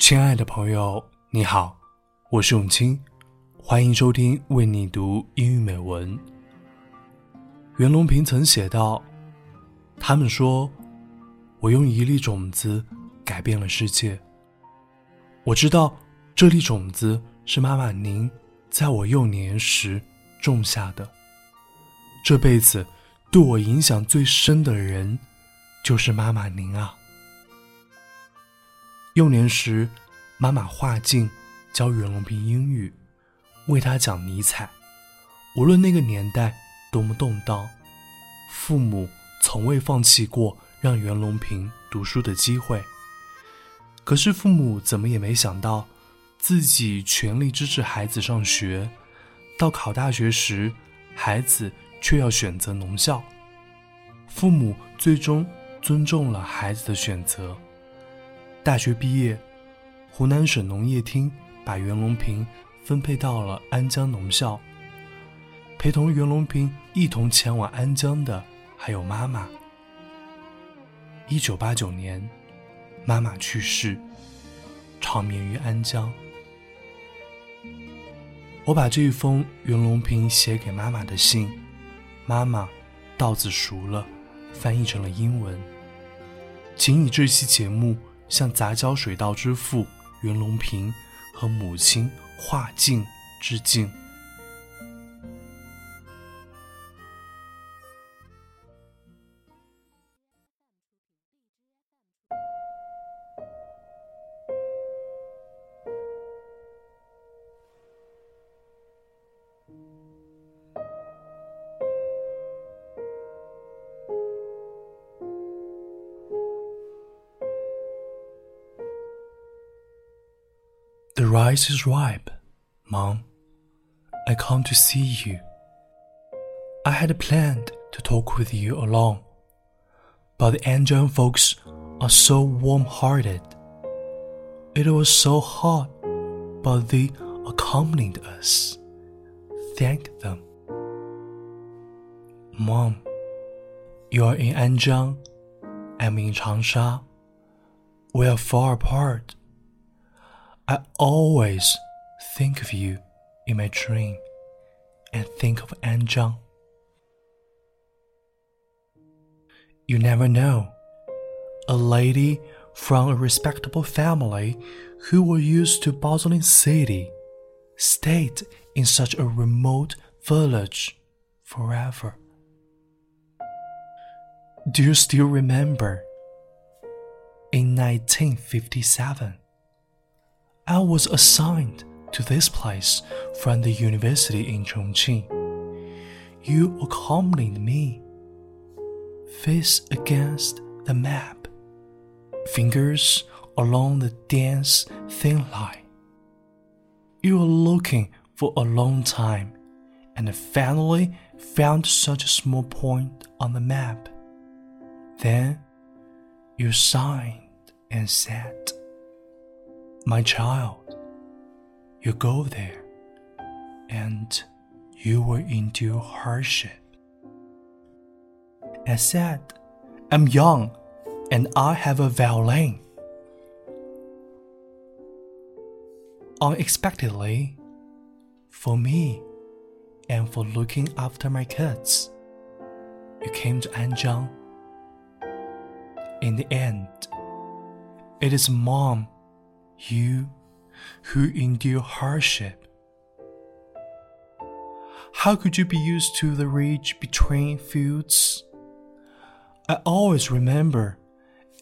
亲爱的朋友，你好，我是永清，欢迎收听为你读英语美文。袁隆平曾写道：“他们说，我用一粒种子改变了世界。我知道，这粒种子是妈妈您在我幼年时种下的。这辈子对我影响最深的人，就是妈妈您啊。”幼年时，妈妈画镜教袁隆平英语，为他讲尼采。无论那个年代多么动荡，父母从未放弃过让袁隆平读书的机会。可是父母怎么也没想到，自己全力支持孩子上学，到考大学时，孩子却要选择农校。父母最终尊重了孩子的选择。大学毕业，湖南省农业厅把袁隆平分配到了安江农校。陪同袁隆平一同前往安江的还有妈妈。一九八九年，妈妈去世，长眠于安江。我把这一封袁隆平写给妈妈的信，妈妈稻子熟了，翻译成了英文。请以这期节目。向杂交水稻之父袁隆平和母亲华静致敬。Rice is ripe, Mom. I come to see you. I had planned to talk with you alone, but the Anjiang folks are so warm hearted. It was so hot, but they accompanied us. Thank them. Mom, you are in Anjiang, I'm in Changsha. We are far apart I always think of you in my dream and think of Anjiang. You never know. A lady from a respectable family who was used to bustling city stayed in such a remote village forever. Do you still remember? In 1957, I was assigned to this place from the university in Chongqing. You accompanied me, face against the map, fingers along the dense thin line. You were looking for a long time and finally found such a small point on the map. Then you signed and said, my child, you go there, and you will endure hardship. I said, I'm young, and I have a violin. Unexpectedly, for me, and for looking after my kids, you came to Anjiang. In the end, it is mom you who endure hardship. How could you be used to the ridge between fields? I always remember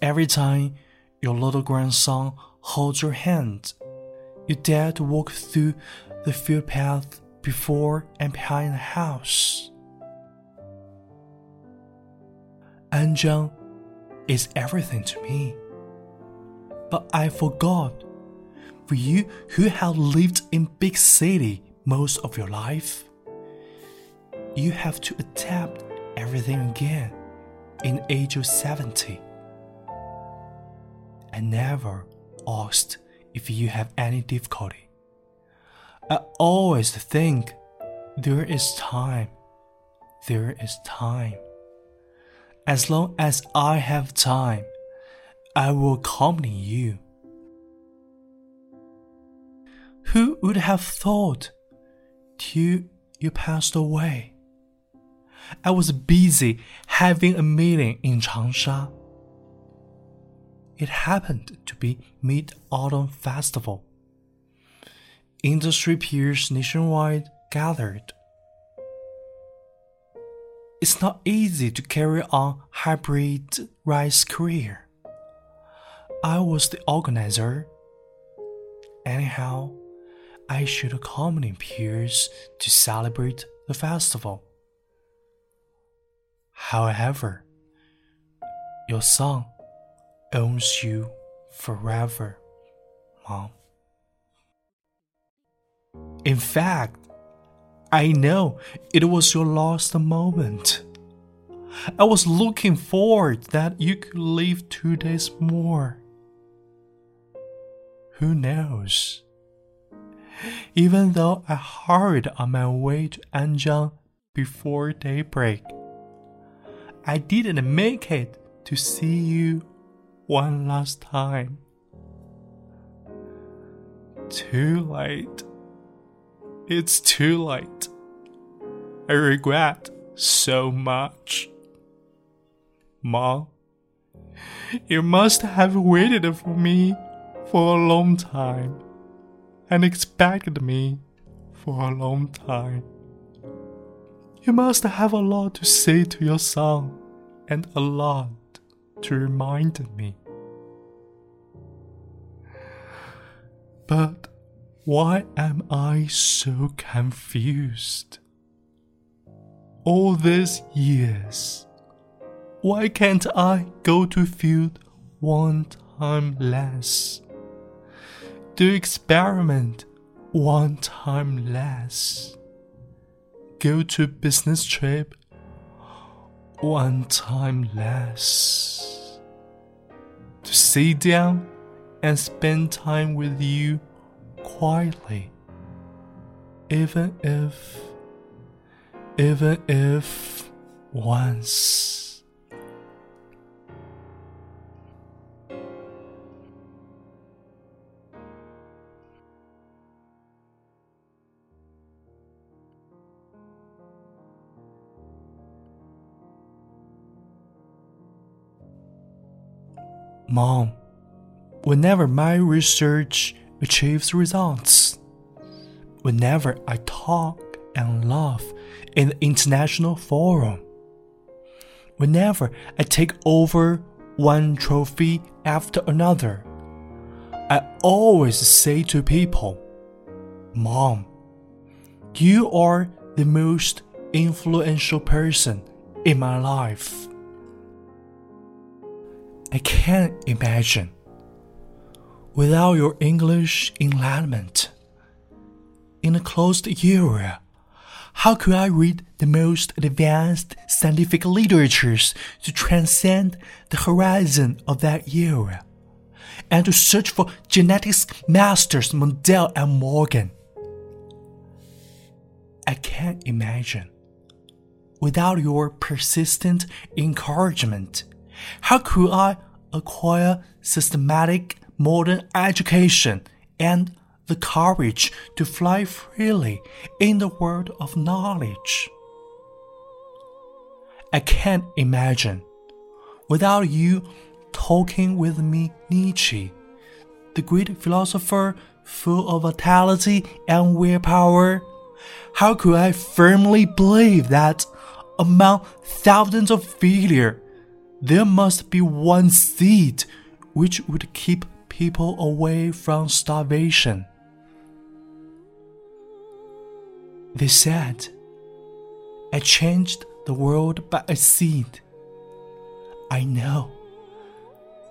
every time your little grandson holds your hand, you dare to walk through the field path before and behind the house. Anjiang is everything to me. But I forgot for you who have lived in big city most of your life, you have to adapt everything again in age of 70. I never asked if you have any difficulty. I always think there is time. There is time. As long as I have time, I will accompany you. Who would have thought till you passed away? I was busy having a meeting in Changsha. It happened to be Mid Autumn Festival. Industry peers nationwide gathered. It's not easy to carry on hybrid rice career. I was the organizer. Anyhow, I should accompany peers to celebrate the festival. However, your son owns you forever, Mom. In fact, I know it was your last moment. I was looking forward that you could live two days more. Who knows? Even though I hurried on my way to Anjiang before daybreak, I didn't make it to see you one last time. Too late. It's too late. I regret so much. Mom, you must have waited for me for a long time and expected me for a long time. You must have a lot to say to your son and a lot to remind me. But why am I so confused? All these years, why can't I go to field one time less? Do experiment one time less? Go to business trip one time less? To sit down and spend time with you quietly, even if, even if once. Mom, whenever my research achieves results, whenever I talk and laugh in the international forum, whenever I take over one trophy after another, I always say to people, Mom, you are the most influential person in my life. I can't imagine. Without your English enlightenment, in a closed area, how could I read the most advanced scientific literatures to transcend the horizon of that era and to search for genetics masters Mendel and Morgan? I can't imagine. Without your persistent encouragement, how could I acquire systematic modern education and the courage to fly freely in the world of knowledge? I can't imagine. Without you talking with me Nietzsche, the great philosopher full of vitality and willpower, how could I firmly believe that among thousands of failures, there must be one seed which would keep people away from starvation. They said, I changed the world by a seed. I know.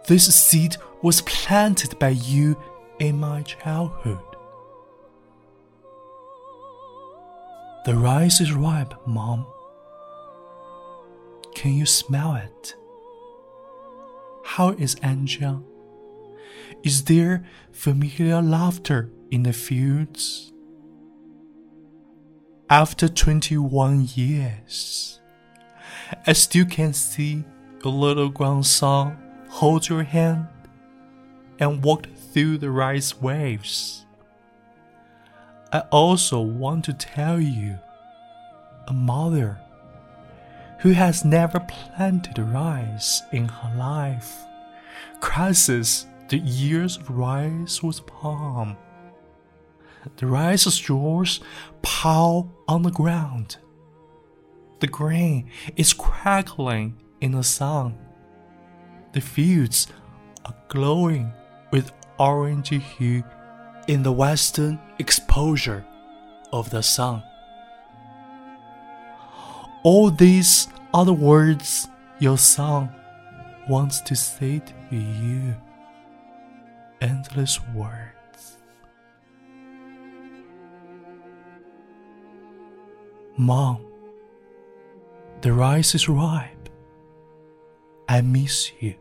This seed was planted by you in my childhood. The rice is ripe, Mom. Can you smell it? How is Anjiang? Is there familiar laughter in the fields? After 21 years, I still can see your little grandson hold your hand and walk through the rice waves. I also want to tell you a mother who has never planted rice in her life crosses the ears of rice with palm. The rice straws pile on the ground. The grain is crackling in the sun. The fields are glowing with orange hue in the western exposure of the sun. All these the words your son wants to say to you. Endless words. Mom, the rice is ripe. I miss you.